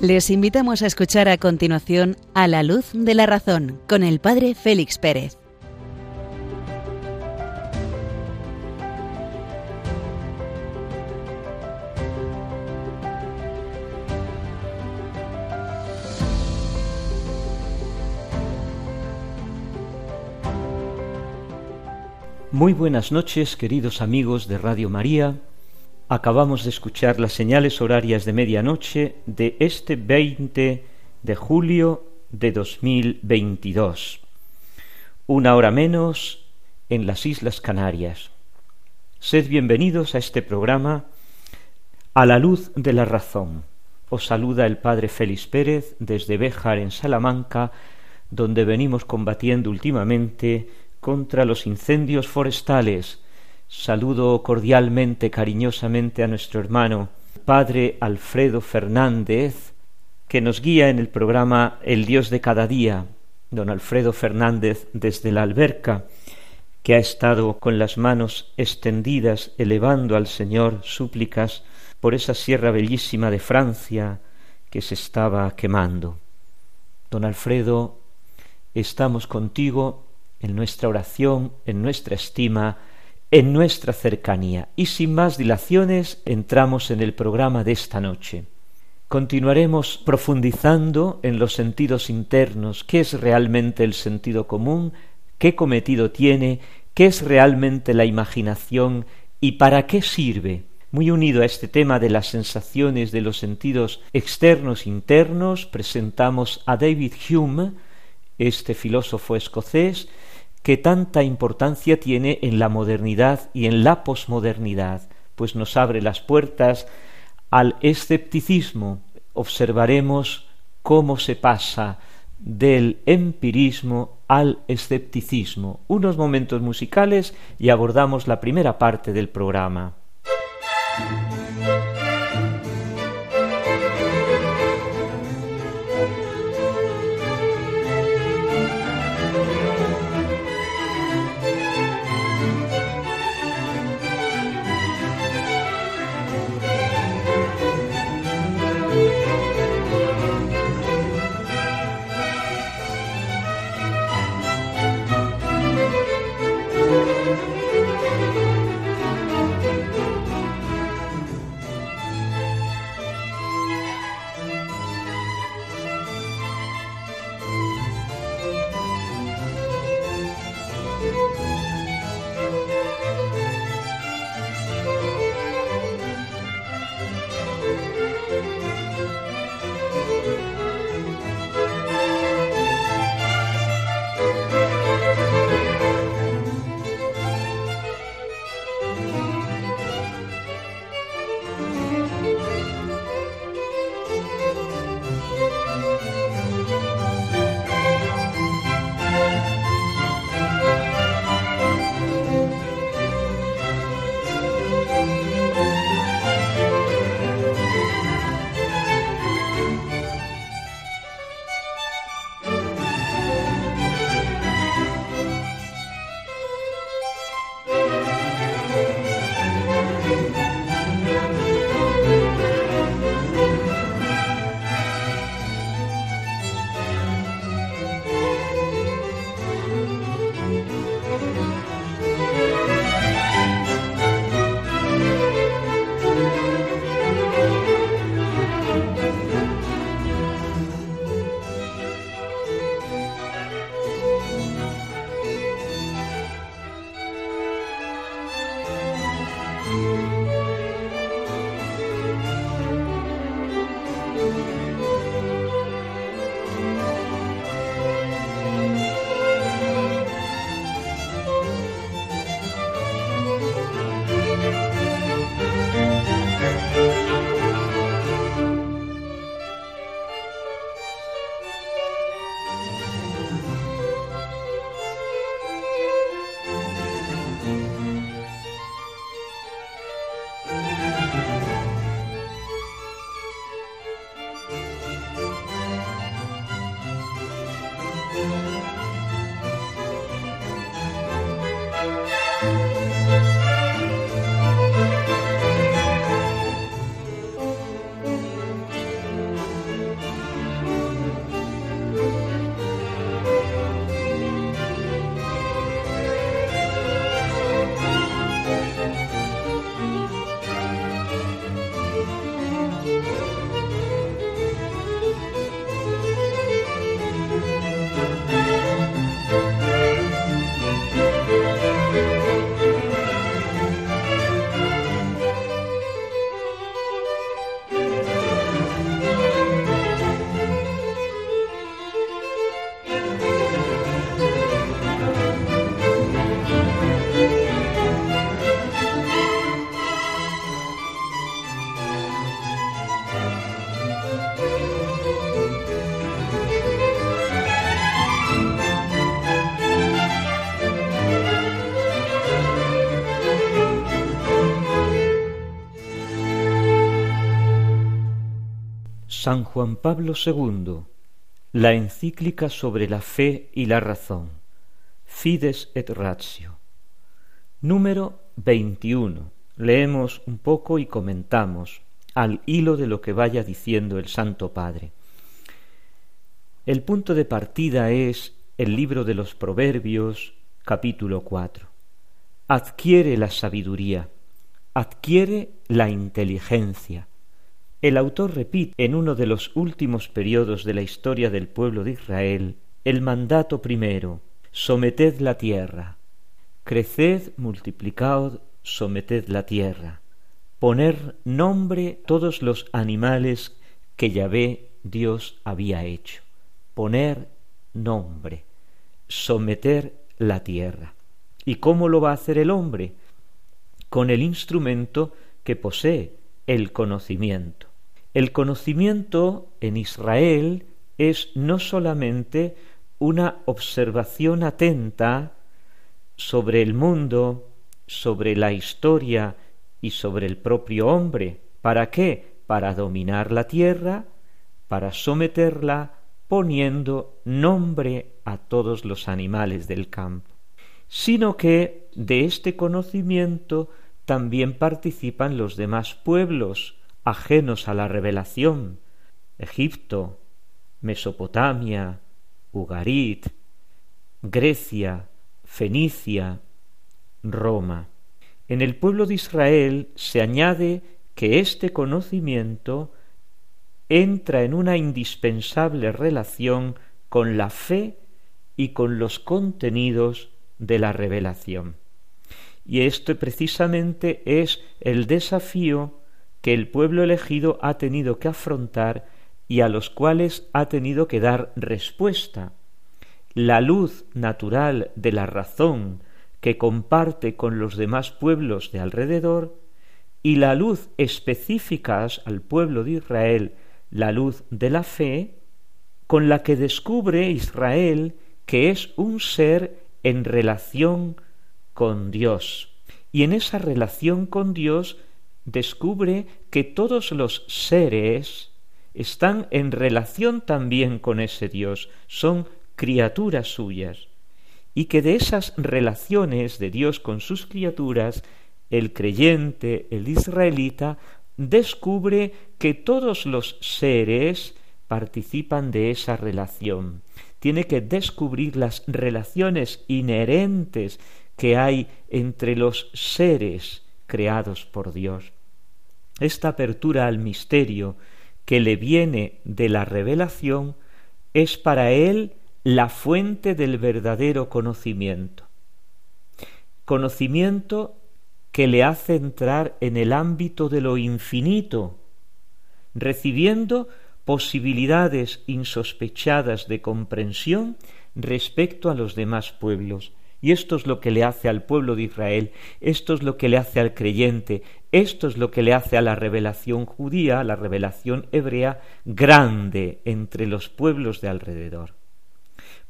Les invitamos a escuchar a continuación A la luz de la razón con el Padre Félix Pérez. Muy buenas noches, queridos amigos de Radio María Acabamos de escuchar las señales horarias de medianoche de este 20 de julio de 2022. Una hora menos en las Islas Canarias. Sed bienvenidos a este programa A la luz de la razón. Os saluda el Padre Félix Pérez desde Béjar en Salamanca, donde venimos combatiendo últimamente contra los incendios forestales, Saludo cordialmente, cariñosamente a nuestro hermano Padre Alfredo Fernández, que nos guía en el programa El Dios de cada día, don Alfredo Fernández desde la alberca, que ha estado con las manos extendidas elevando al Señor súplicas por esa sierra bellísima de Francia que se estaba quemando. Don Alfredo, estamos contigo en nuestra oración, en nuestra estima, en nuestra cercanía. Y sin más dilaciones entramos en el programa de esta noche. Continuaremos profundizando en los sentidos internos, qué es realmente el sentido común, qué cometido tiene, qué es realmente la imaginación y para qué sirve. Muy unido a este tema de las sensaciones de los sentidos externos e internos, presentamos a David Hume, este filósofo escocés, que tanta importancia tiene en la modernidad y en la posmodernidad, pues nos abre las puertas al escepticismo. Observaremos cómo se pasa del empirismo al escepticismo. Unos momentos musicales y abordamos la primera parte del programa. San Juan Pablo II, la encíclica sobre la fe y la razón, Fides et Ratio, número 21. Leemos un poco y comentamos al hilo de lo que vaya diciendo el Santo Padre. El punto de partida es el libro de los Proverbios, capítulo 4. Adquiere la sabiduría, adquiere la inteligencia, el autor repite en uno de los últimos periodos de la historia del pueblo de Israel el mandato primero, someted la tierra, creced, multiplicaod, someted la tierra, poner nombre todos los animales que Yahvé Dios había hecho, poner nombre, someter la tierra. ¿Y cómo lo va a hacer el hombre? Con el instrumento que posee, el conocimiento. El conocimiento en Israel es no solamente una observación atenta sobre el mundo, sobre la historia y sobre el propio hombre. ¿Para qué? Para dominar la tierra, para someterla, poniendo nombre a todos los animales del campo, sino que de este conocimiento también participan los demás pueblos, ajenos a la revelación, Egipto, Mesopotamia, Ugarit, Grecia, Fenicia, Roma. En el pueblo de Israel se añade que este conocimiento entra en una indispensable relación con la fe y con los contenidos de la revelación. Y esto precisamente es el desafío que el pueblo elegido ha tenido que afrontar y a los cuales ha tenido que dar respuesta. La luz natural de la razón que comparte con los demás pueblos de alrededor y la luz específica al pueblo de Israel, la luz de la fe, con la que descubre Israel que es un ser en relación con Dios. Y en esa relación con Dios descubre que todos los seres están en relación también con ese Dios, son criaturas suyas, y que de esas relaciones de Dios con sus criaturas, el creyente, el israelita, descubre que todos los seres participan de esa relación. Tiene que descubrir las relaciones inherentes que hay entre los seres creados por Dios. Esta apertura al misterio que le viene de la revelación es para él la fuente del verdadero conocimiento. Conocimiento que le hace entrar en el ámbito de lo infinito, recibiendo posibilidades insospechadas de comprensión respecto a los demás pueblos, y esto es lo que le hace al pueblo de Israel, esto es lo que le hace al creyente, esto es lo que le hace a la revelación judía, a la revelación hebrea, grande entre los pueblos de alrededor.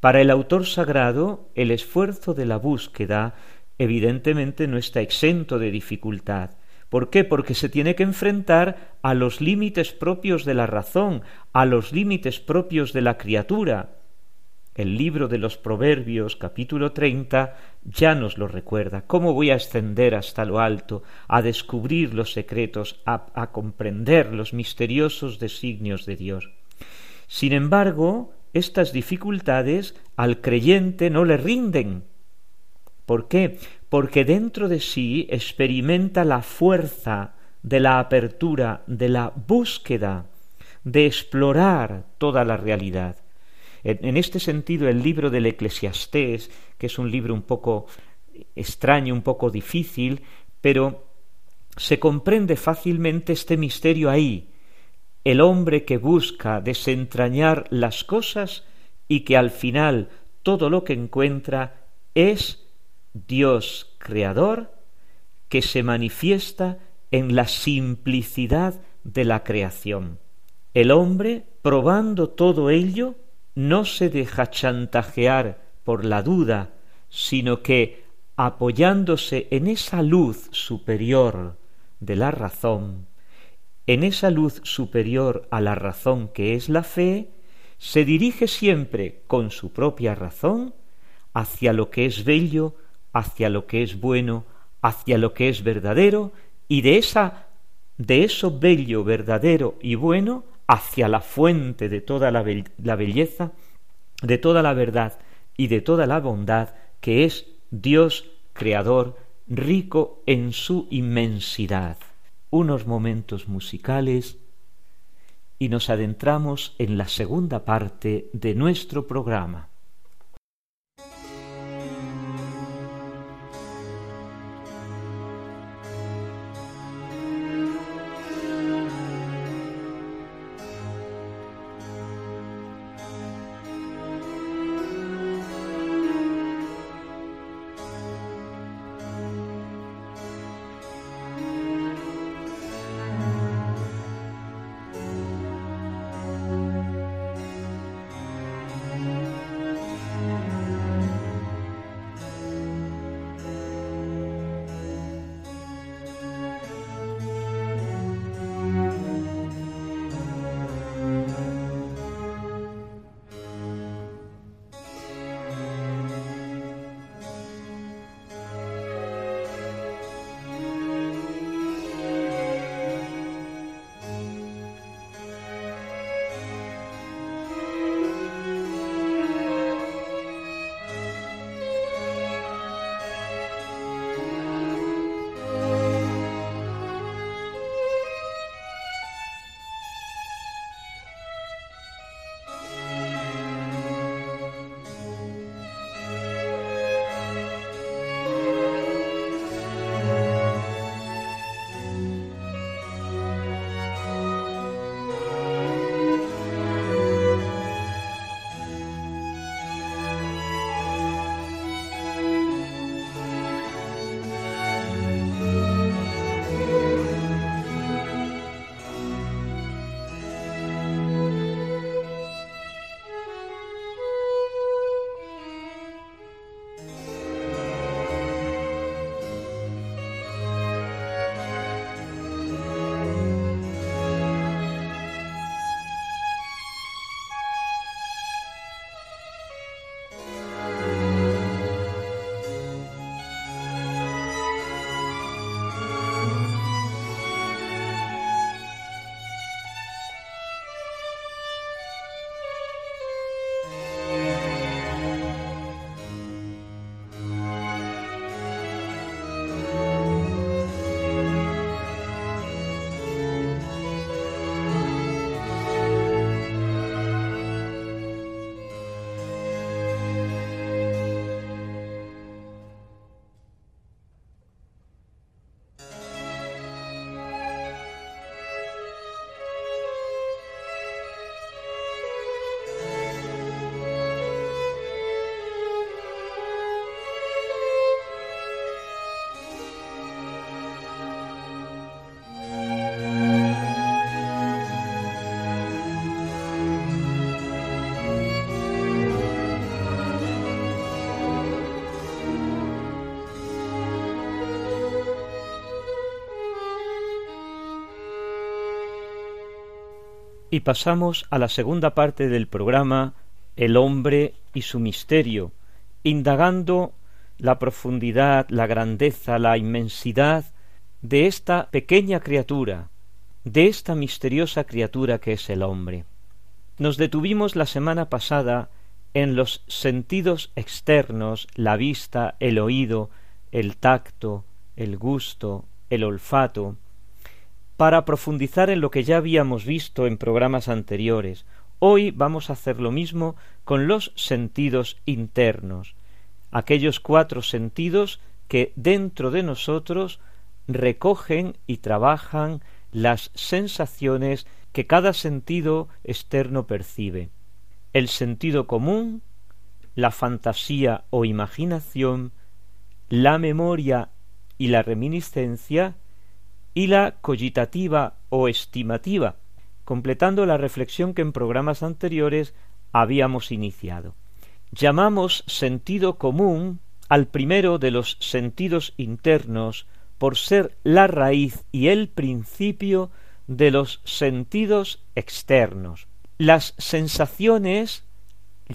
Para el autor sagrado, el esfuerzo de la búsqueda evidentemente no está exento de dificultad. ¿Por qué? Porque se tiene que enfrentar a los límites propios de la razón, a los límites propios de la criatura, el libro de los Proverbios, capítulo treinta, ya nos lo recuerda. ¿Cómo voy a ascender hasta lo alto, a descubrir los secretos, a, a comprender los misteriosos designios de Dios? Sin embargo, estas dificultades al creyente no le rinden. ¿Por qué? Porque dentro de sí experimenta la fuerza de la apertura, de la búsqueda, de explorar toda la realidad. En, este sentido, el libro del Eclesiastés, que es un libro un poco extraño, un poco difícil, pero se comprende fácilmente este misterio ahí, el hombre que busca desentrañar las cosas y que al final todo lo que encuentra es Dios creador que se manifiesta en la simplicidad de la creación. El hombre, probando todo ello, no se deja chantajear por la duda, sino que, apoyándose en esa luz superior de la razón, en esa luz superior a la razón que es la fe, se dirige siempre con su propia razón hacia lo que es bello, hacia lo que es bueno, hacia lo que es verdadero, y de esa de eso bello, verdadero y bueno hacia la fuente de toda la, la belleza, de toda la verdad y de toda la bondad que es Dios creador, rico en su inmensidad. Unos momentos musicales y nos adentramos en la segunda parte de nuestro programa. Y pasamos a la segunda parte del programa El hombre y su misterio, indagando la profundidad, la grandeza, la inmensidad de esta pequeña criatura, de esta misteriosa criatura que es el hombre. Nos detuvimos la semana pasada en los sentidos externos, la vista, el oído, el tacto, el gusto, el olfato, para profundizar en lo que ya habíamos visto en programas anteriores. Hoy vamos a hacer lo mismo con los sentidos internos, aquellos cuatro sentidos que dentro de nosotros recogen y trabajan las sensaciones que cada sentido externo percibe. El sentido común, la fantasía o imaginación, la memoria y la reminiscencia, y la cogitativa o estimativa, completando la reflexión que en programas anteriores habíamos iniciado. Llamamos sentido común al primero de los sentidos internos por ser la raíz y el principio de los sentidos externos. Las sensaciones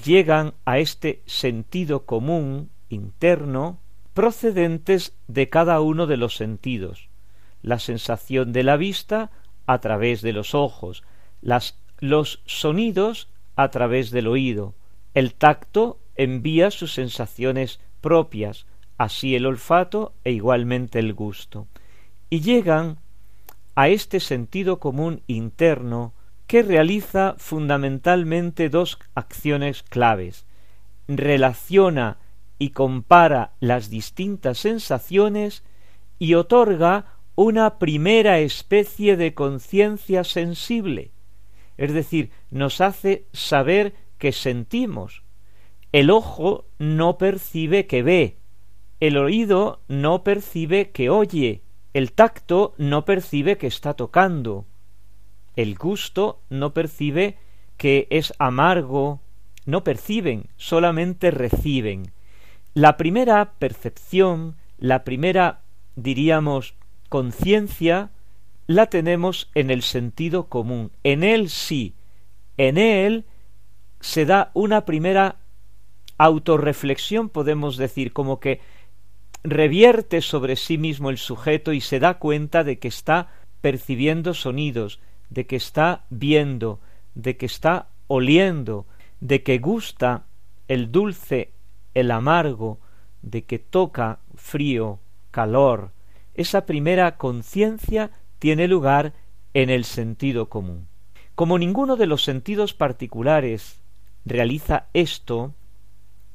llegan a este sentido común interno procedentes de cada uno de los sentidos. La sensación de la vista a través de los ojos, los sonidos a través del oído. El tacto envía sus sensaciones propias, así el olfato e igualmente el gusto. Y llegan a este sentido común interno que realiza fundamentalmente dos acciones claves. Relaciona y compara las distintas sensaciones y otorga una primera especie de conciencia sensible, es decir, nos hace saber que sentimos. El ojo no percibe que ve, el oído no percibe que oye, el tacto no percibe que está tocando, el gusto no percibe que es amargo, no perciben, solamente reciben. La primera percepción, la primera, diríamos, conciencia, la tenemos en el sentido común. En él sí, en él se da una primera autorreflexión, podemos decir, como que revierte sobre sí mismo el sujeto y se da cuenta de que está percibiendo sonidos, de que está viendo, de que está oliendo, de que gusta el dulce, el amargo, de que toca frío, calor. Esa primera conciencia tiene lugar en el sentido común. Como ninguno de los sentidos particulares realiza esto,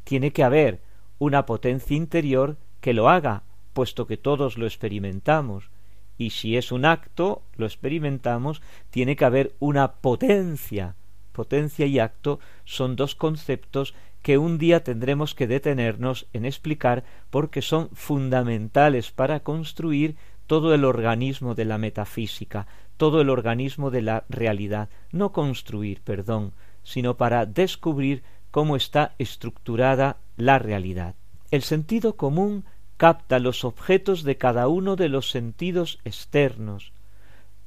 tiene que haber una potencia interior que lo haga, puesto que todos lo experimentamos, y si es un acto, lo experimentamos, tiene que haber una potencia. Potencia y acto son dos conceptos que un día tendremos que detenernos en explicar porque son fundamentales para construir todo el organismo de la metafísica, todo el organismo de la realidad, no construir, perdón, sino para descubrir cómo está estructurada la realidad. El sentido común capta los objetos de cada uno de los sentidos externos,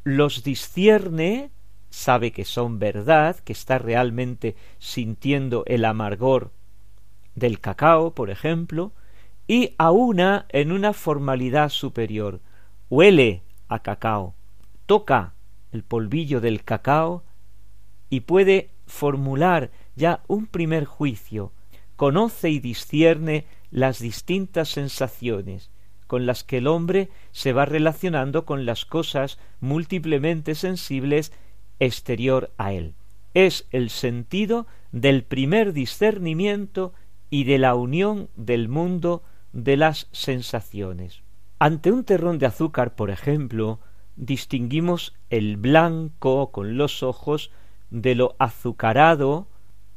los discierne, sabe que son verdad, que está realmente sintiendo el amargor del cacao, por ejemplo, y aúna en una formalidad superior, huele a cacao, toca el polvillo del cacao y puede formular ya un primer juicio, conoce y discierne las distintas sensaciones con las que el hombre se va relacionando con las cosas múltiplemente sensibles exterior a él. Es el sentido del primer discernimiento y de la unión del mundo de las sensaciones. Ante un terrón de azúcar, por ejemplo, distinguimos el blanco con los ojos de lo azucarado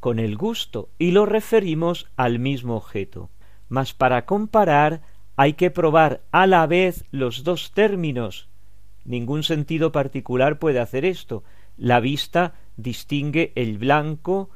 con el gusto y lo referimos al mismo objeto mas para comparar hay que probar a la vez los dos términos. Ningún sentido particular puede hacer esto. La vista distingue el blanco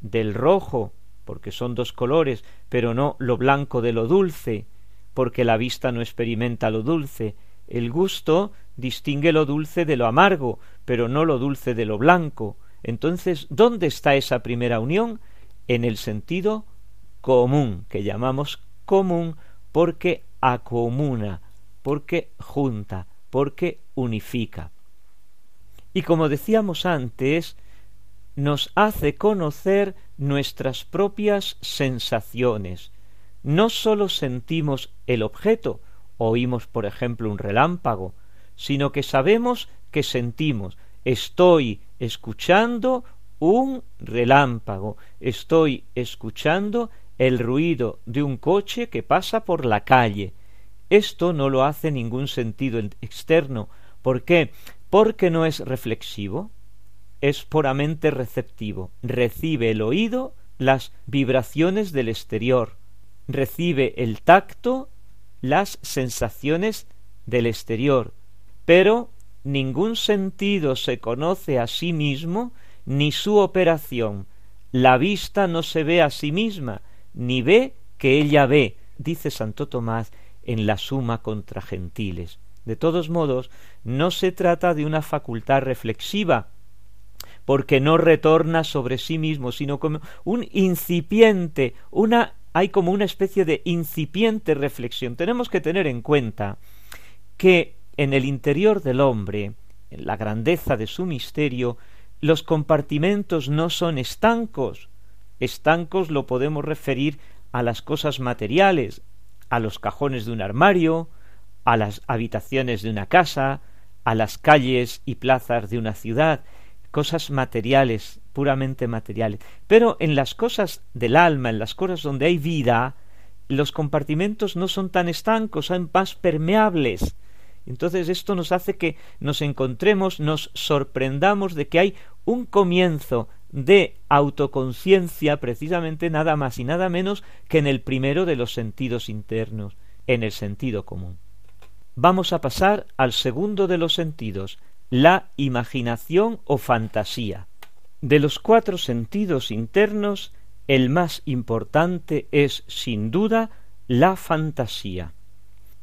del rojo, porque son dos colores, pero no lo blanco de lo dulce, porque la vista no experimenta lo dulce. El gusto distingue lo dulce de lo amargo, pero no lo dulce de lo blanco. Entonces, ¿dónde está esa primera unión? En el sentido común, que llamamos común porque acomuna, porque junta, porque unifica. Y como decíamos antes, nos hace conocer nuestras propias sensaciones. No sólo sentimos el objeto, oímos por ejemplo un relámpago, sino que sabemos que sentimos, estoy escuchando un relámpago, estoy escuchando el ruido de un coche que pasa por la calle. Esto no lo hace ningún sentido externo. ¿Por qué? Porque no es reflexivo, es puramente receptivo. Recibe el oído las vibraciones del exterior, recibe el tacto las sensaciones del exterior, pero ningún sentido se conoce a sí mismo ni su operación. La vista no se ve a sí misma, ni ve que ella ve, dice Santo Tomás en la Suma contra Gentiles. De todos modos, no se trata de una facultad reflexiva, porque no retorna sobre sí mismo, sino como un incipiente, una hay como una especie de incipiente reflexión. Tenemos que tener en cuenta que en el interior del hombre, en la grandeza de su misterio, los compartimentos no son estancos. Estancos lo podemos referir a las cosas materiales, a los cajones de un armario, a las habitaciones de una casa, a las calles y plazas de una ciudad, cosas materiales, puramente materiales. Pero en las cosas del alma, en las cosas donde hay vida, los compartimentos no son tan estancos, son más permeables. Entonces esto nos hace que nos encontremos, nos sorprendamos de que hay un comienzo de autoconciencia precisamente nada más y nada menos que en el primero de los sentidos internos, en el sentido común. Vamos a pasar al segundo de los sentidos, la imaginación o fantasía. De los cuatro sentidos internos, el más importante es, sin duda, la fantasía.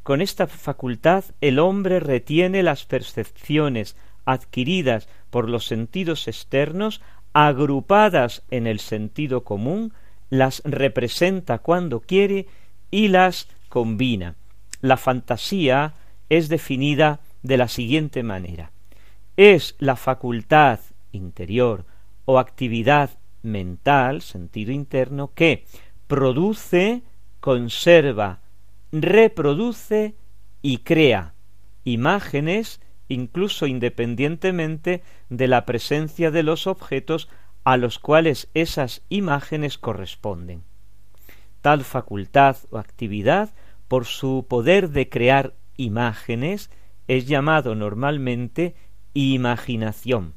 Con esta facultad el hombre retiene las percepciones adquiridas por los sentidos externos, agrupadas en el sentido común, las representa cuando quiere y las combina. La fantasía es definida de la siguiente manera es la facultad interior o actividad mental, sentido interno, que produce, conserva, reproduce y crea imágenes incluso independientemente de la presencia de los objetos a los cuales esas imágenes corresponden. Tal facultad o actividad, por su poder de crear imágenes, es llamado normalmente imaginación.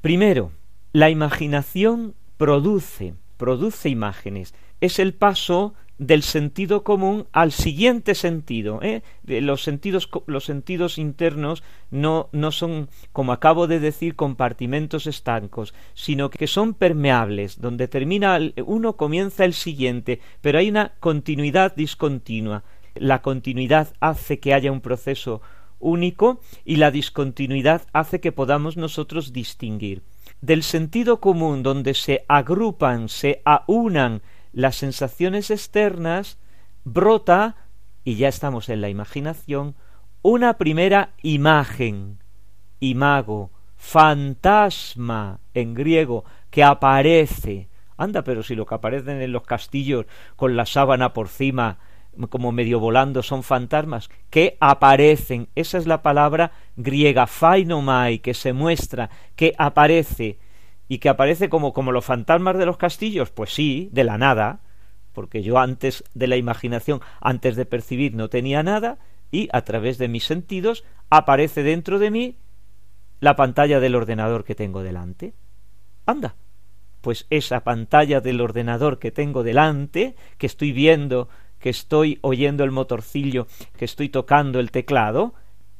Primero, la imaginación produce, produce imágenes. Es el paso del sentido común al siguiente sentido. ¿eh? Los, sentidos, los sentidos internos no, no son, como acabo de decir, compartimentos estancos, sino que son permeables. Donde termina uno comienza el siguiente, pero hay una continuidad discontinua. La continuidad hace que haya un proceso único y la discontinuidad hace que podamos nosotros distinguir. Del sentido común donde se agrupan, se aunan las sensaciones externas, brota, y ya estamos en la imaginación, una primera imagen, imago, fantasma en griego, que aparece. Anda, pero si lo que aparecen en los castillos con la sábana por cima, como medio volando, son fantasmas que aparecen. Esa es la palabra griega, phainomai, que se muestra, que aparece. Y que aparece como, como los fantasmas de los castillos, pues sí, de la nada, porque yo antes de la imaginación, antes de percibir, no tenía nada, y a través de mis sentidos aparece dentro de mí la pantalla del ordenador que tengo delante. Anda, pues esa pantalla del ordenador que tengo delante, que estoy viendo que estoy oyendo el motorcillo, que estoy tocando el teclado,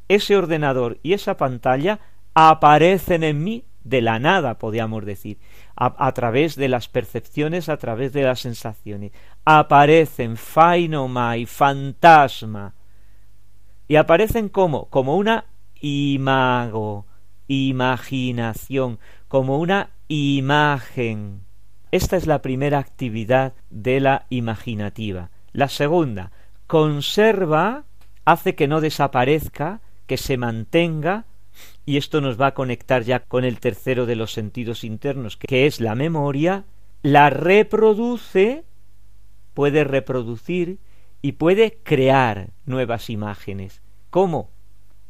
ese ordenador y esa pantalla aparecen en mí de la nada, podríamos decir, a, través de las percepciones, a través de las sensaciones. Aparecen fainomai, fantasma. Y aparecen como, como una imago, imaginación, como una imagen. Esta es la primera actividad de la imaginativa. La segunda, conserva, hace que no desaparezca, que se mantenga, y esto nos va a conectar ya con el tercero de los sentidos internos, que es la memoria, la reproduce, puede reproducir y puede crear nuevas imágenes. ¿Cómo?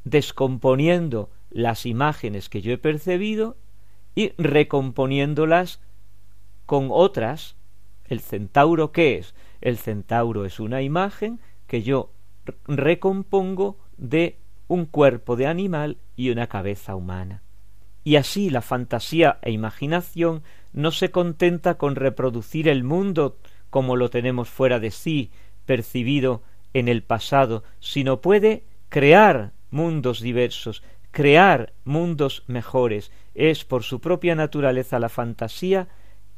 Descomponiendo las imágenes que yo he percibido y recomponiéndolas con otras. ¿El centauro qué es? El centauro es una imagen que yo recompongo de un cuerpo de animal y una cabeza humana. Y así la fantasía e imaginación no se contenta con reproducir el mundo como lo tenemos fuera de sí, percibido en el pasado, sino puede crear mundos diversos, crear mundos mejores. Es por su propia naturaleza la fantasía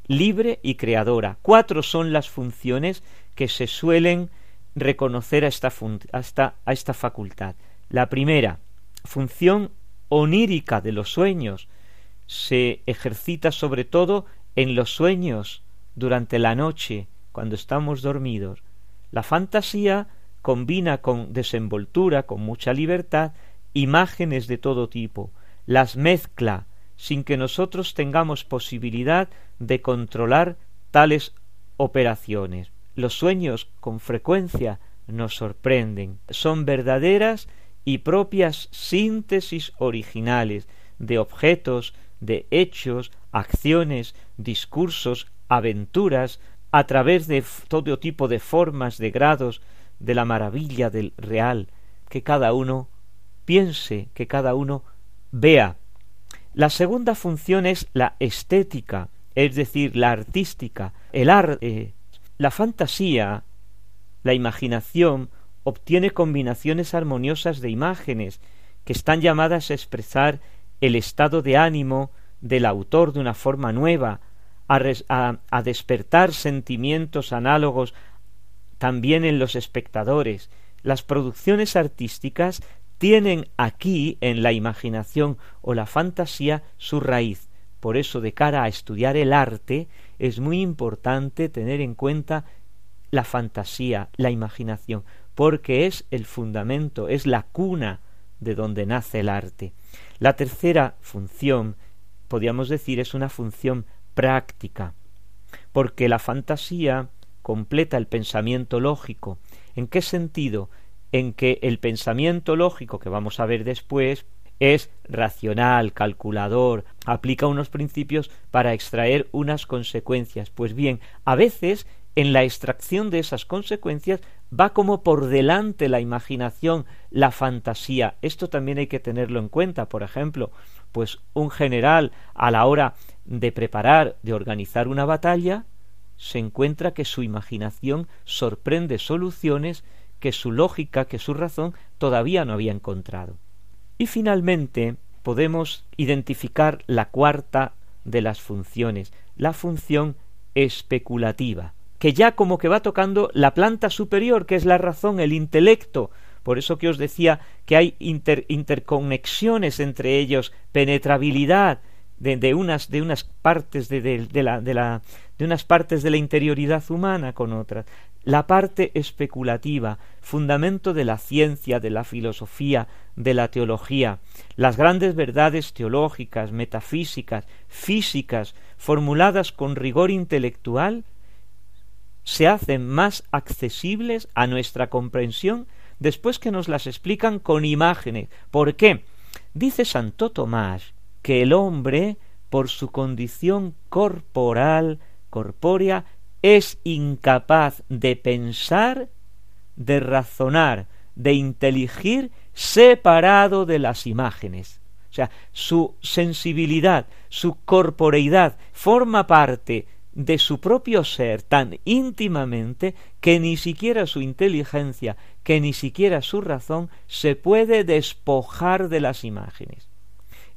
libre y creadora. Cuatro son las funciones que se suelen reconocer a esta, a esta, facultad. La primera, función onírica de los sueños, se ejercita sobre todo en los sueños durante la noche, cuando estamos dormidos. La fantasía combina con desenvoltura, con mucha libertad, imágenes de todo tipo, las mezcla sin que nosotros tengamos posibilidad de controlar tales operaciones. Los sueños con frecuencia nos sorprenden, son verdaderas y propias síntesis originales de objetos, de hechos, acciones, discursos, aventuras, a través de todo tipo de formas, de grados, de la maravilla del real, que cada uno piense, que cada uno vea. La segunda función es la estética, es decir, la artística, el arte, la fantasía, la imaginación obtiene combinaciones armoniosas de imágenes que están llamadas a expresar el estado de ánimo del autor de una forma nueva, a, despertar sentimientos análogos también en los espectadores. Las producciones artísticas tienen aquí en la imaginación o la fantasía su raíz. Por eso, de cara a estudiar el arte, es muy importante tener en cuenta la fantasía, la imaginación, porque es el fundamento, es la cuna de donde nace el arte. La tercera función, podríamos decir, es una función práctica, porque la fantasía completa el pensamiento lógico. ¿En qué sentido? En que el pensamiento lógico que vamos a ver después es racional, calculador, aplica unos principios para extraer unas consecuencias. Pues bien, a veces en la extracción de esas consecuencias va como por delante la imaginación, la fantasía. Esto también hay que tenerlo en cuenta. Por ejemplo, pues un general a la hora de preparar, de organizar una batalla, se encuentra que su imaginación sorprende soluciones que su lógica, que su razón todavía no había encontrado. Y finalmente podemos identificar la cuarta de las funciones, la función especulativa, que ya como que va tocando la planta superior, que es la razón, el intelecto, por eso que os decía que hay interconexiones entre ellos, penetrabilidad, de, unas, de unas partes de, de, la, de, unas partes de la interioridad humana con otras. La parte especulativa, fundamento de la ciencia, de la filosofía, de la teología, las grandes verdades teológicas, metafísicas, físicas, formuladas con rigor intelectual, se hacen más accesibles a nuestra comprensión después que nos las explican con imágenes. ¿Por qué? Dice Santo Tomás que el hombre, por su condición corporal, corpórea, es incapaz de pensar, de razonar, de inteligir separado de las imágenes. O sea, su sensibilidad, su corporeidad forma parte de su propio ser tan íntimamente que ni siquiera su inteligencia, que ni siquiera su razón se puede despojar de las imágenes.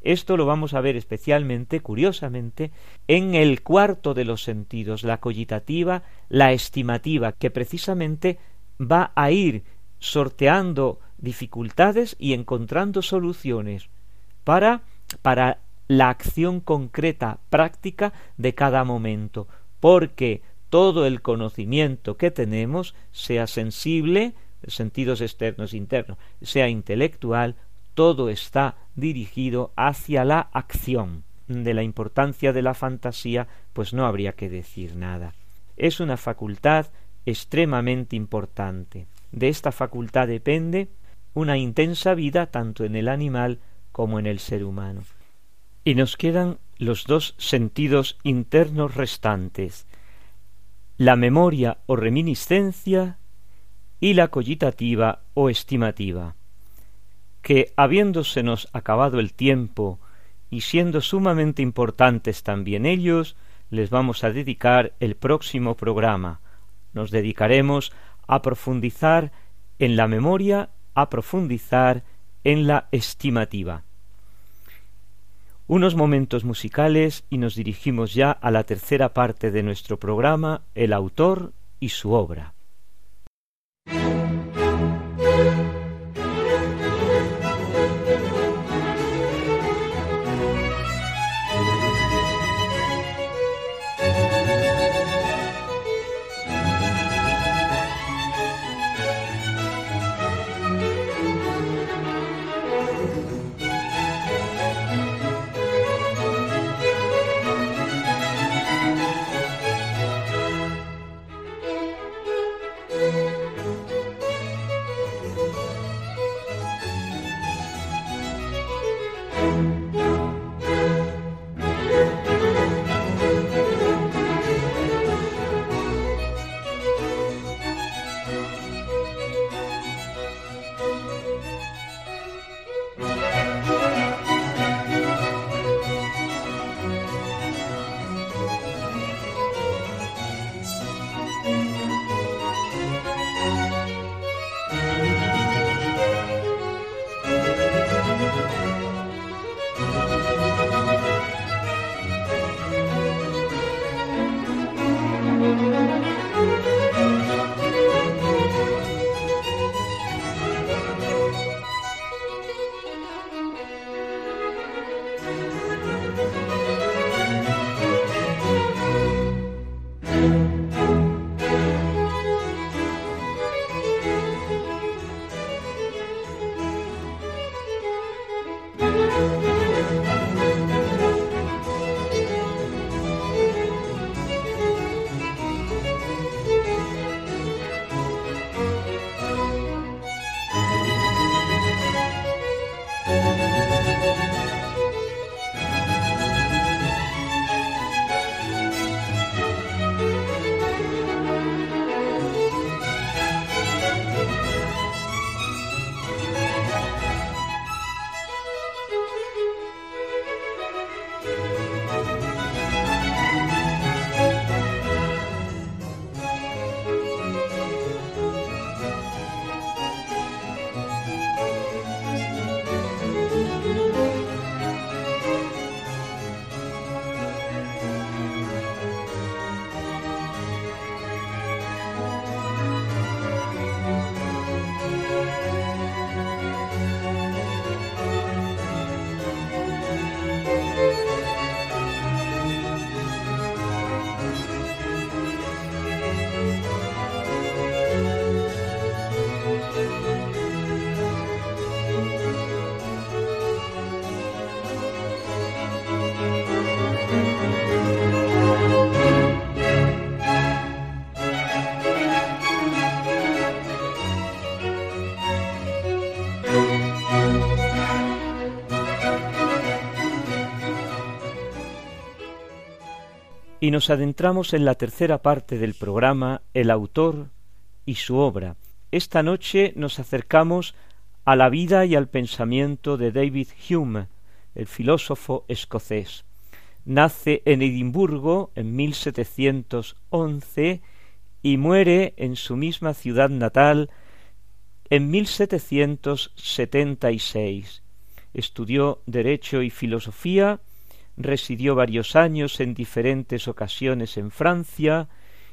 Esto lo vamos a ver especialmente, curiosamente, en el cuarto de los sentidos, la cogitativa, la estimativa, que precisamente va a ir sorteando dificultades y encontrando soluciones para, para la acción concreta, práctica de cada momento, porque todo el conocimiento que tenemos, sea sensible, sentidos externos e internos, sea intelectual todo está dirigido hacia la acción. De la importancia de la fantasía, pues no habría que decir nada. Es una facultad extremadamente importante. De esta facultad depende una intensa vida tanto en el animal como en el ser humano. Y nos quedan los dos sentidos internos restantes, la memoria o reminiscencia y la cogitativa o estimativa que habiéndosenos acabado el tiempo y siendo sumamente importantes también ellos, les vamos a dedicar el próximo programa. Nos dedicaremos a profundizar en la memoria, a profundizar en la estimativa. Unos momentos musicales y nos dirigimos ya a la tercera parte de nuestro programa, el autor y su obra. Y nos adentramos en la tercera parte del programa El autor y su obra. Esta noche nos acercamos a la vida y al pensamiento de David Hume, el filósofo escocés. Nace en Edimburgo en 1711 y muere en su misma ciudad natal en 1776. Estudió Derecho y Filosofía residió varios años en diferentes ocasiones en Francia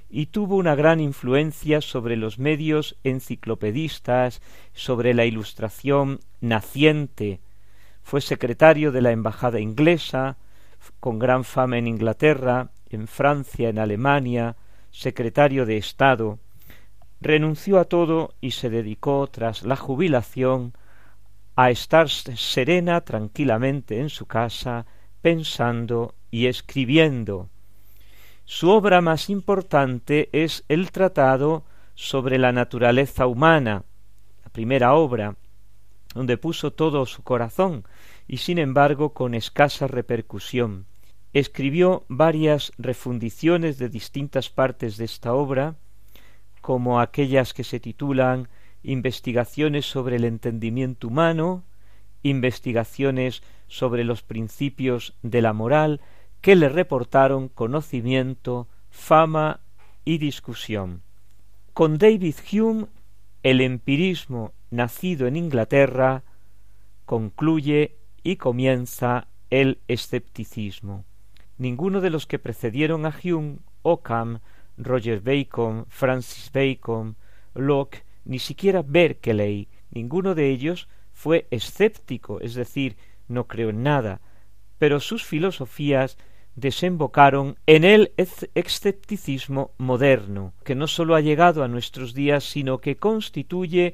y tuvo una gran influencia sobre los medios enciclopedistas, sobre la ilustración naciente. Fue secretario de la Embajada inglesa, con gran fama en Inglaterra, en Francia, en Alemania, secretario de Estado. Renunció a todo y se dedicó, tras la jubilación, a estar serena tranquilamente en su casa, pensando y escribiendo. Su obra más importante es el Tratado sobre la naturaleza humana, la primera obra, donde puso todo su corazón y sin embargo con escasa repercusión. Escribió varias refundiciones de distintas partes de esta obra, como aquellas que se titulan Investigaciones sobre el entendimiento humano, investigaciones sobre los principios de la moral que le reportaron conocimiento, fama y discusión. Con David Hume, el empirismo nacido en Inglaterra concluye y comienza el escepticismo. Ninguno de los que precedieron a Hume, Occam, Roger Bacon, Francis Bacon, Locke, ni siquiera Berkeley, ninguno de ellos fue escéptico, es decir, no creo en nada, pero sus filosofías desembocaron en el escepticismo moderno, que no sólo ha llegado a nuestros días, sino que constituye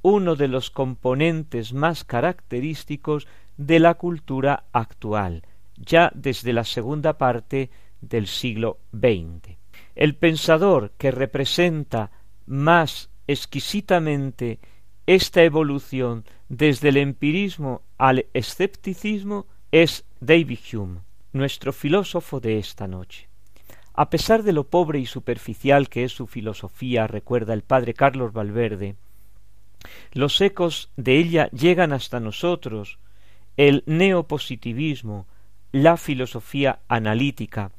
uno de los componentes más característicos de la cultura actual, ya desde la segunda parte del siglo XX. El pensador que representa más exquisitamente esta evolución desde el empirismo al escepticismo es David Hume, nuestro filósofo de esta noche. A pesar de lo pobre y superficial que es su filosofía, recuerda el padre Carlos Valverde, los ecos de ella llegan hasta nosotros, el neopositivismo, la filosofía analítica,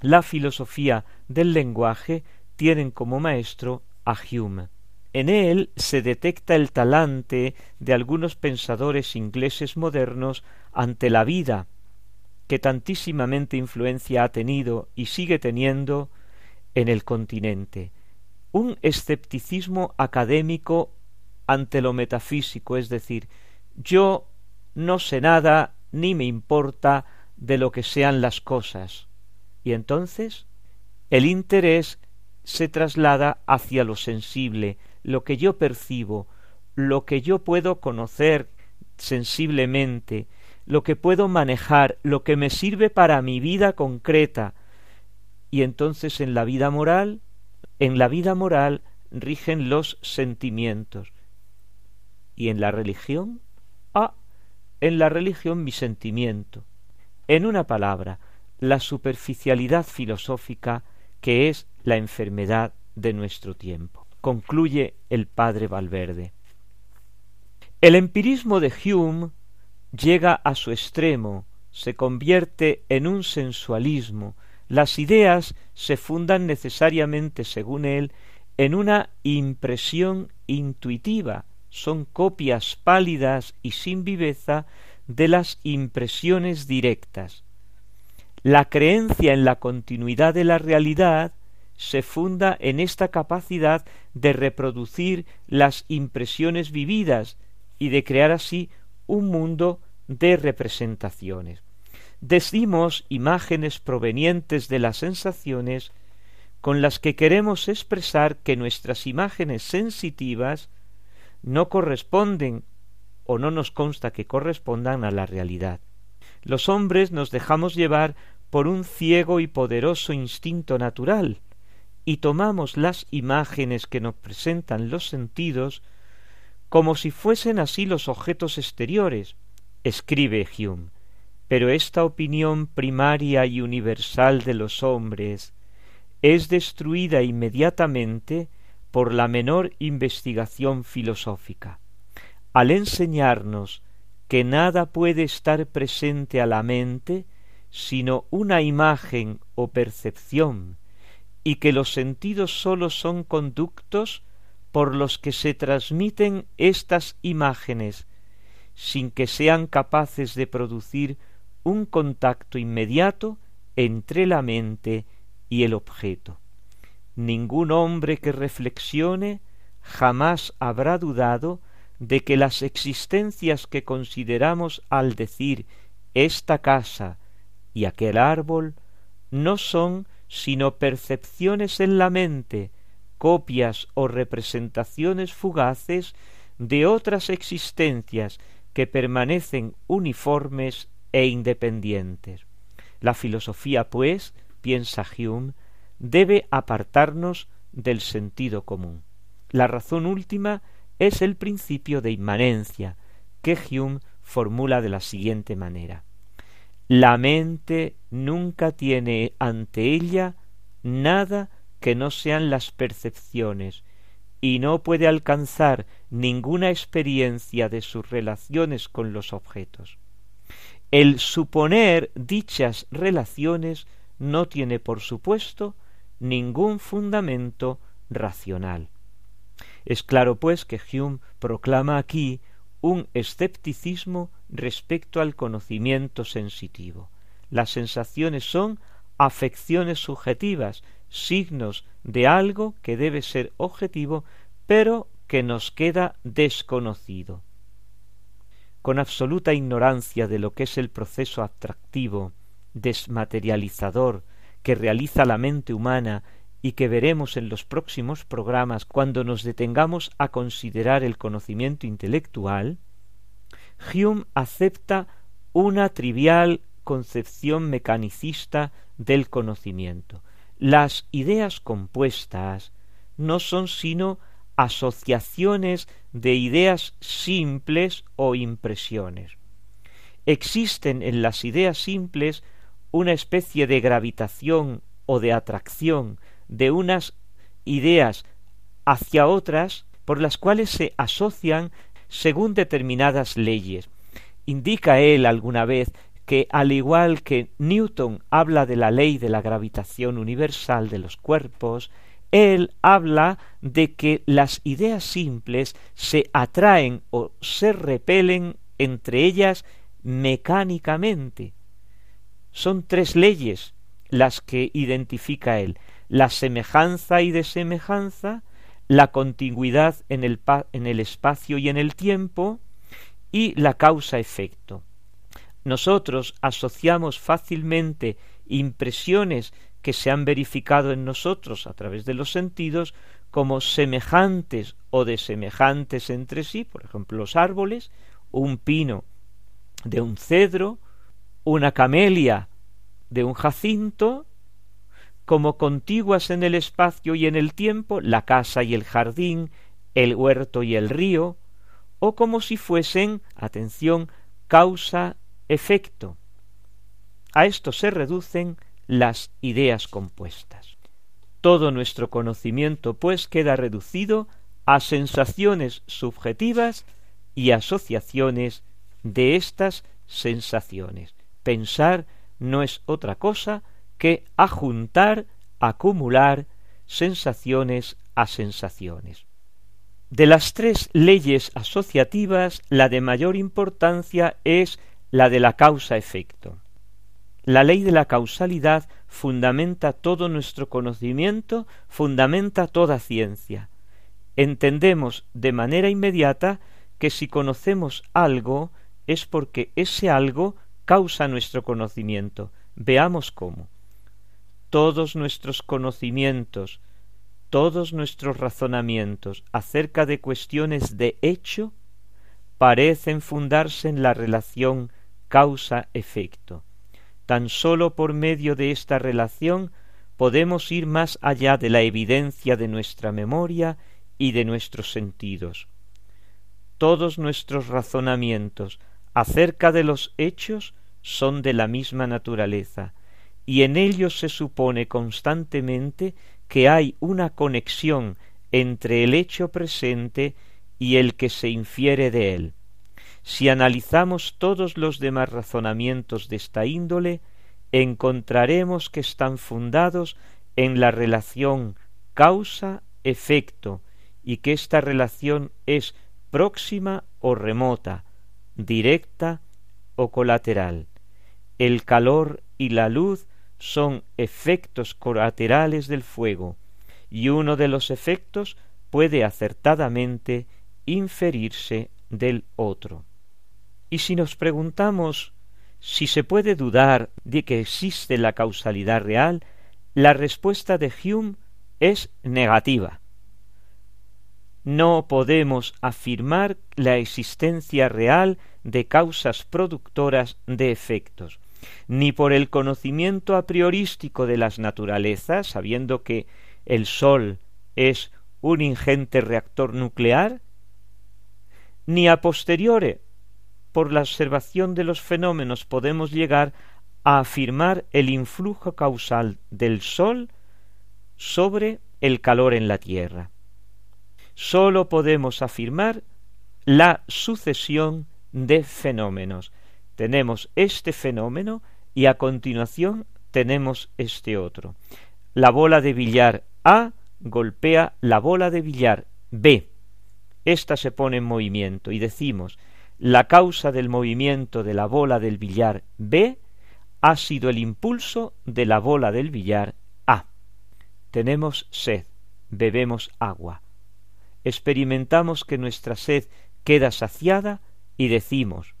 la filosofía del lenguaje tienen como maestro a Hume. En él se detecta el talante de algunos pensadores ingleses modernos ante la vida, que tantísimamente influencia ha tenido y sigue teniendo en el continente. Un escepticismo académico ante lo metafísico, es decir, yo no sé nada ni me importa de lo que sean las cosas. Y entonces el interés se traslada hacia lo sensible, lo que yo percibo, lo que yo puedo conocer sensiblemente, lo que puedo manejar, lo que me sirve para mi vida concreta. Y entonces en la vida moral, en la vida moral rigen los sentimientos. ¿Y en la religión? Ah, en la religión mi sentimiento. En una palabra, la superficialidad filosófica que es la enfermedad de nuestro tiempo concluye el padre Valverde. El empirismo de Hume llega a su extremo, se convierte en un sensualismo, las ideas se fundan necesariamente, según él, en una impresión intuitiva, son copias pálidas y sin viveza de las impresiones directas. La creencia en la continuidad de la realidad se funda en esta capacidad de reproducir las impresiones vividas y de crear así un mundo de representaciones. Decimos imágenes provenientes de las sensaciones con las que queremos expresar que nuestras imágenes sensitivas no corresponden o no nos consta que correspondan a la realidad. Los hombres nos dejamos llevar por un ciego y poderoso instinto natural, y tomamos las imágenes que nos presentan los sentidos como si fuesen así los objetos exteriores, escribe Hume. pero esta opinión primaria y universal de los hombres es destruida inmediatamente por la menor investigación filosófica. Al enseñarnos que nada puede estar presente a la mente sino una imagen o percepción, y que los sentidos sólo son conductos por los que se transmiten estas imágenes, sin que sean capaces de producir un contacto inmediato entre la mente y el objeto. Ningún hombre que reflexione jamás habrá dudado de que las existencias que consideramos al decir esta casa y aquel árbol no son sino percepciones en la mente, copias o representaciones fugaces de otras existencias que permanecen uniformes e independientes. La filosofía, pues, piensa Hume, debe apartarnos del sentido común. La razón última es el principio de inmanencia, que Hume formula de la siguiente manera. La mente nunca tiene ante ella nada que no sean las percepciones, y no puede alcanzar ninguna experiencia de sus relaciones con los objetos. El suponer dichas relaciones no tiene, por supuesto, ningún fundamento racional. Es claro, pues, que Hume proclama aquí un escepticismo respecto al conocimiento sensitivo. Las sensaciones son afecciones subjetivas, signos de algo que debe ser objetivo, pero que nos queda desconocido. Con absoluta ignorancia de lo que es el proceso atractivo, desmaterializador, que realiza la mente humana y que veremos en los próximos programas cuando nos detengamos a considerar el conocimiento intelectual, Hume acepta una trivial concepción mecanicista del conocimiento. Las ideas compuestas no son sino asociaciones de ideas simples o impresiones. Existen en las ideas simples una especie de gravitación o de atracción de unas ideas hacia otras por las cuales se asocian según determinadas leyes. Indica él alguna vez que al igual que Newton habla de la ley de la gravitación universal de los cuerpos, él habla de que las ideas simples se atraen o se repelen entre ellas mecánicamente. Son tres leyes las que identifica él la semejanza y desemejanza, la contigüidad en el, en el espacio y en el tiempo, y la causa-efecto. Nosotros asociamos fácilmente impresiones que se han verificado en nosotros a través de los sentidos como semejantes o desemejantes entre sí, por ejemplo los árboles, un pino de un cedro, una camelia de un jacinto, como contiguas en el espacio y en el tiempo la casa y el jardín, el huerto y el río, o como si fuesen, atención, causa-efecto. A esto se reducen las ideas compuestas. Todo nuestro conocimiento, pues, queda reducido a sensaciones subjetivas y asociaciones de estas sensaciones. Pensar no es otra cosa que ajuntar, acumular sensaciones a sensaciones. De las tres leyes asociativas, la de mayor importancia es la de la causa-efecto. La ley de la causalidad fundamenta todo nuestro conocimiento, fundamenta toda ciencia. Entendemos de manera inmediata que si conocemos algo es porque ese algo causa nuestro conocimiento. Veamos cómo todos nuestros conocimientos, todos nuestros razonamientos acerca de cuestiones de hecho parecen fundarse en la relación causa-efecto. Tan sólo por medio de esta relación podemos ir más allá de la evidencia de nuestra memoria y de nuestros sentidos. Todos nuestros razonamientos acerca de los hechos son de la misma naturaleza, y en ellos se supone constantemente que hay una conexión entre el hecho presente y el que se infiere de él. Si analizamos todos los demás razonamientos de esta índole, encontraremos que están fundados en la relación causa-efecto y que esta relación es próxima o remota, directa o colateral. El calor y la luz son efectos colaterales del fuego, y uno de los efectos puede acertadamente inferirse del otro. Y si nos preguntamos si se puede dudar de que existe la causalidad real, la respuesta de Hume es negativa. No podemos afirmar la existencia real de causas productoras de efectos, ni por el conocimiento a priorístico de las naturalezas, sabiendo que el Sol es un ingente reactor nuclear, ni a posteriore, por la observación de los fenómenos podemos llegar a afirmar el influjo causal del Sol sobre el calor en la Tierra. Sólo podemos afirmar la sucesión de fenómenos. Tenemos este fenómeno y a continuación tenemos este otro. La bola de billar A golpea la bola de billar B. Esta se pone en movimiento y decimos la causa del movimiento de la bola del billar B ha sido el impulso de la bola del billar A. Tenemos sed, bebemos agua. Experimentamos que nuestra sed queda saciada y decimos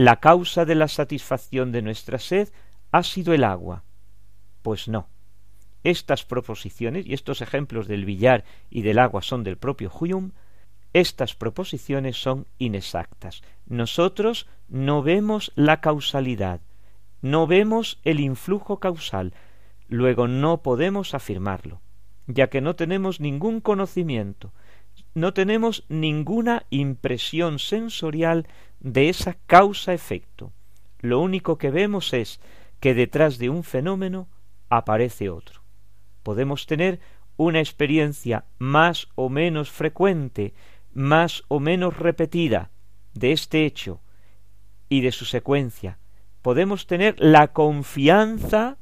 la causa de la satisfacción de nuestra sed ha sido el agua. Pues no. Estas proposiciones y estos ejemplos del billar y del agua son del propio Hume, estas proposiciones son inexactas. Nosotros no vemos la causalidad, no vemos el influjo causal, luego no podemos afirmarlo, ya que no tenemos ningún conocimiento, no tenemos ninguna impresión sensorial de esa causa-efecto. Lo único que vemos es que detrás de un fenómeno aparece otro. Podemos tener una experiencia más o menos frecuente más o menos repetida de este hecho y de su secuencia, podemos tener la confianza,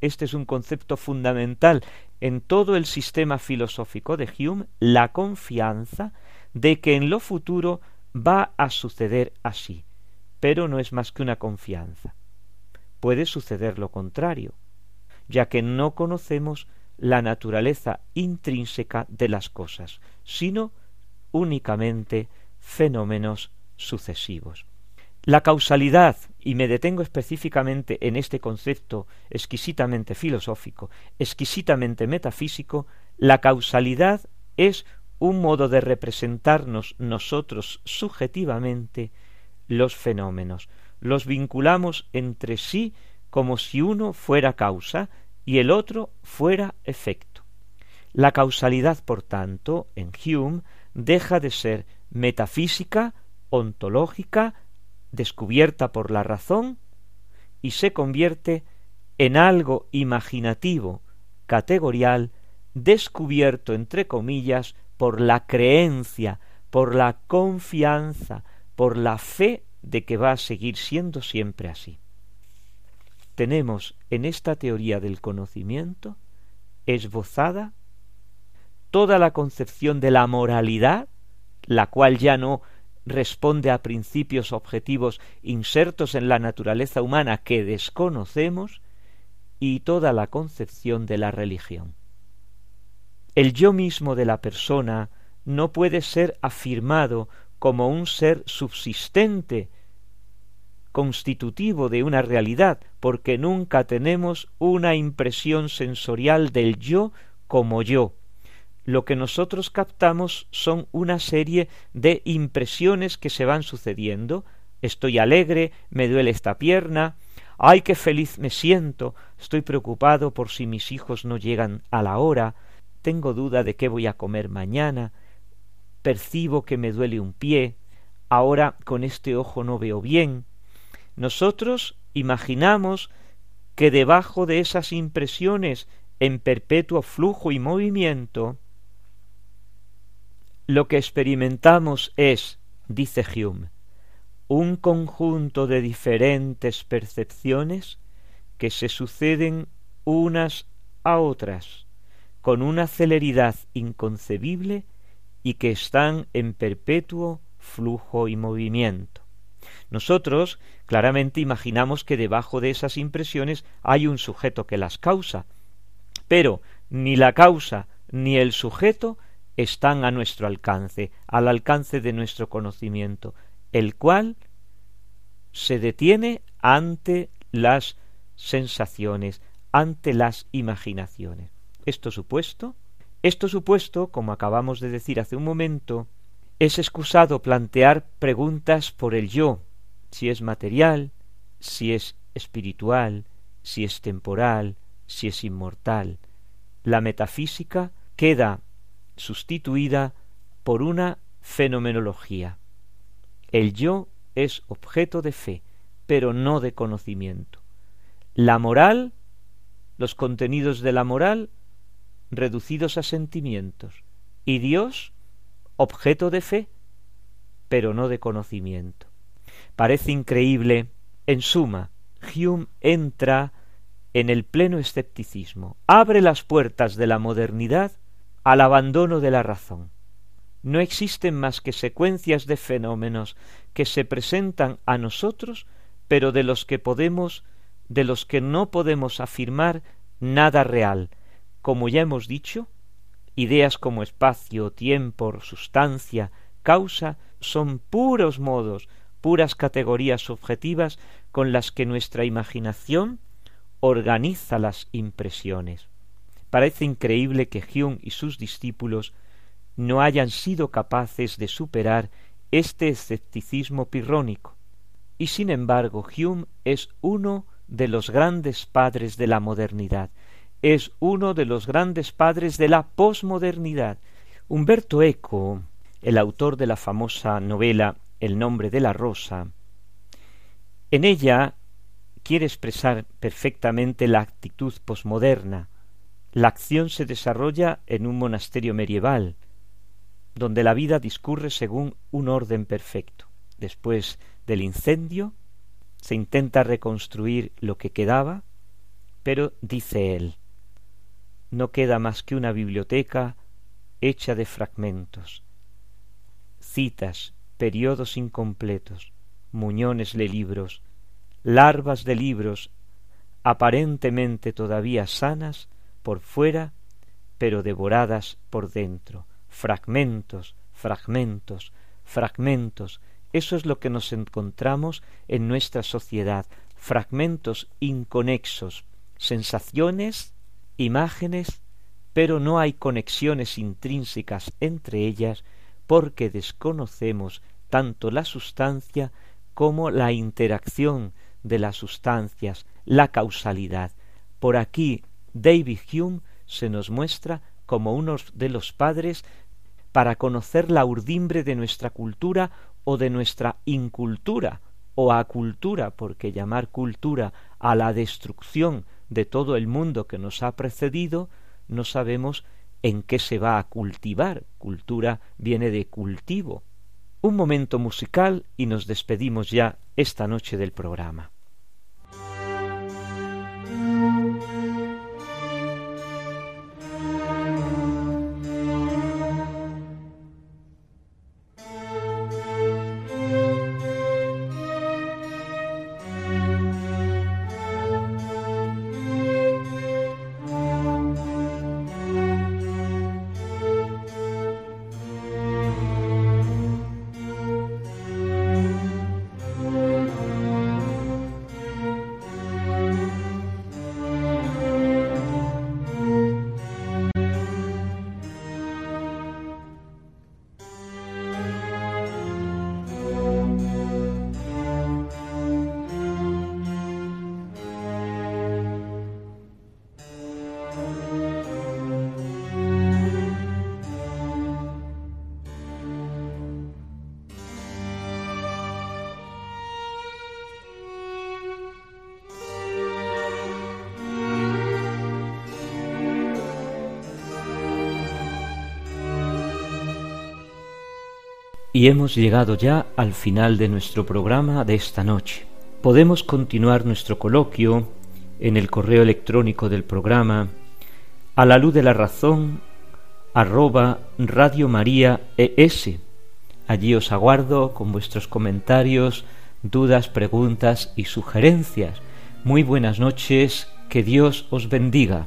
este es un concepto fundamental en todo el sistema filosófico de Hume, la confianza de que en lo futuro va a suceder así, pero no es más que una confianza. Puede suceder lo contrario, ya que no conocemos la naturaleza intrínseca de las cosas, sino únicamente fenómenos sucesivos. La causalidad, y me detengo específicamente en este concepto exquisitamente filosófico, exquisitamente metafísico, la causalidad es un modo de representarnos nosotros subjetivamente los fenómenos. Los vinculamos entre sí como si uno fuera causa y el otro fuera efecto. La causalidad, por tanto, en Hume, deja de ser metafísica, ontológica, descubierta por la razón, y se convierte en algo imaginativo, categorial, descubierto entre comillas por la creencia, por la confianza, por la fe de que va a seguir siendo siempre así. Tenemos en esta teoría del conocimiento esbozada toda la concepción de la moralidad, la cual ya no responde a principios objetivos insertos en la naturaleza humana que desconocemos, y toda la concepción de la religión. El yo mismo de la persona no puede ser afirmado como un ser subsistente, constitutivo de una realidad, porque nunca tenemos una impresión sensorial del yo como yo, lo que nosotros captamos son una serie de impresiones que se van sucediendo. Estoy alegre, me duele esta pierna, ay, qué feliz me siento, estoy preocupado por si mis hijos no llegan a la hora, tengo duda de qué voy a comer mañana, percibo que me duele un pie, ahora con este ojo no veo bien. Nosotros imaginamos que debajo de esas impresiones en perpetuo flujo y movimiento, lo que experimentamos es, dice Hume, un conjunto de diferentes percepciones que se suceden unas a otras con una celeridad inconcebible y que están en perpetuo flujo y movimiento. Nosotros claramente imaginamos que debajo de esas impresiones hay un sujeto que las causa, pero ni la causa ni el sujeto están a nuestro alcance, al alcance de nuestro conocimiento, el cual se detiene ante las sensaciones, ante las imaginaciones. Esto supuesto, esto supuesto, como acabamos de decir hace un momento, es excusado plantear preguntas por el yo, si es material, si es espiritual, si es temporal, si es inmortal. La metafísica queda sustituida por una fenomenología. El yo es objeto de fe, pero no de conocimiento. La moral, los contenidos de la moral, reducidos a sentimientos, y Dios, objeto de fe, pero no de conocimiento. Parece increíble, en suma, Hume entra en el pleno escepticismo, abre las puertas de la modernidad al abandono de la razón. No existen más que secuencias de fenómenos que se presentan a nosotros, pero de los que podemos, de los que no podemos afirmar nada real. Como ya hemos dicho, ideas como espacio, tiempo, sustancia, causa, son puros modos, puras categorías subjetivas con las que nuestra imaginación organiza las impresiones. Parece increíble que Hume y sus discípulos no hayan sido capaces de superar este escepticismo pirrónico. Y sin embargo, Hume es uno de los grandes padres de la modernidad, es uno de los grandes padres de la posmodernidad. Humberto Eco, el autor de la famosa novela El nombre de la rosa, en ella quiere expresar perfectamente la actitud posmoderna, la acción se desarrolla en un monasterio medieval, donde la vida discurre según un orden perfecto. Después del incendio, se intenta reconstruir lo que quedaba, pero dice él, no queda más que una biblioteca hecha de fragmentos, citas, periodos incompletos, muñones de libros, larvas de libros aparentemente todavía sanas por fuera, pero devoradas por dentro. Fragmentos, fragmentos, fragmentos. Eso es lo que nos encontramos en nuestra sociedad. Fragmentos inconexos, sensaciones, imágenes, pero no hay conexiones intrínsecas entre ellas porque desconocemos tanto la sustancia como la interacción de las sustancias, la causalidad. Por aquí David Hume se nos muestra como uno de los padres para conocer la urdimbre de nuestra cultura o de nuestra incultura o acultura, porque llamar cultura a la destrucción de todo el mundo que nos ha precedido, no sabemos en qué se va a cultivar. Cultura viene de cultivo. Un momento musical y nos despedimos ya esta noche del programa. Y hemos llegado ya al final de nuestro programa de esta noche. Podemos continuar nuestro coloquio en el correo electrónico del programa a la luz de la razón arroba Radio María ES. Allí os aguardo con vuestros comentarios, dudas, preguntas y sugerencias. Muy buenas noches, que Dios os bendiga.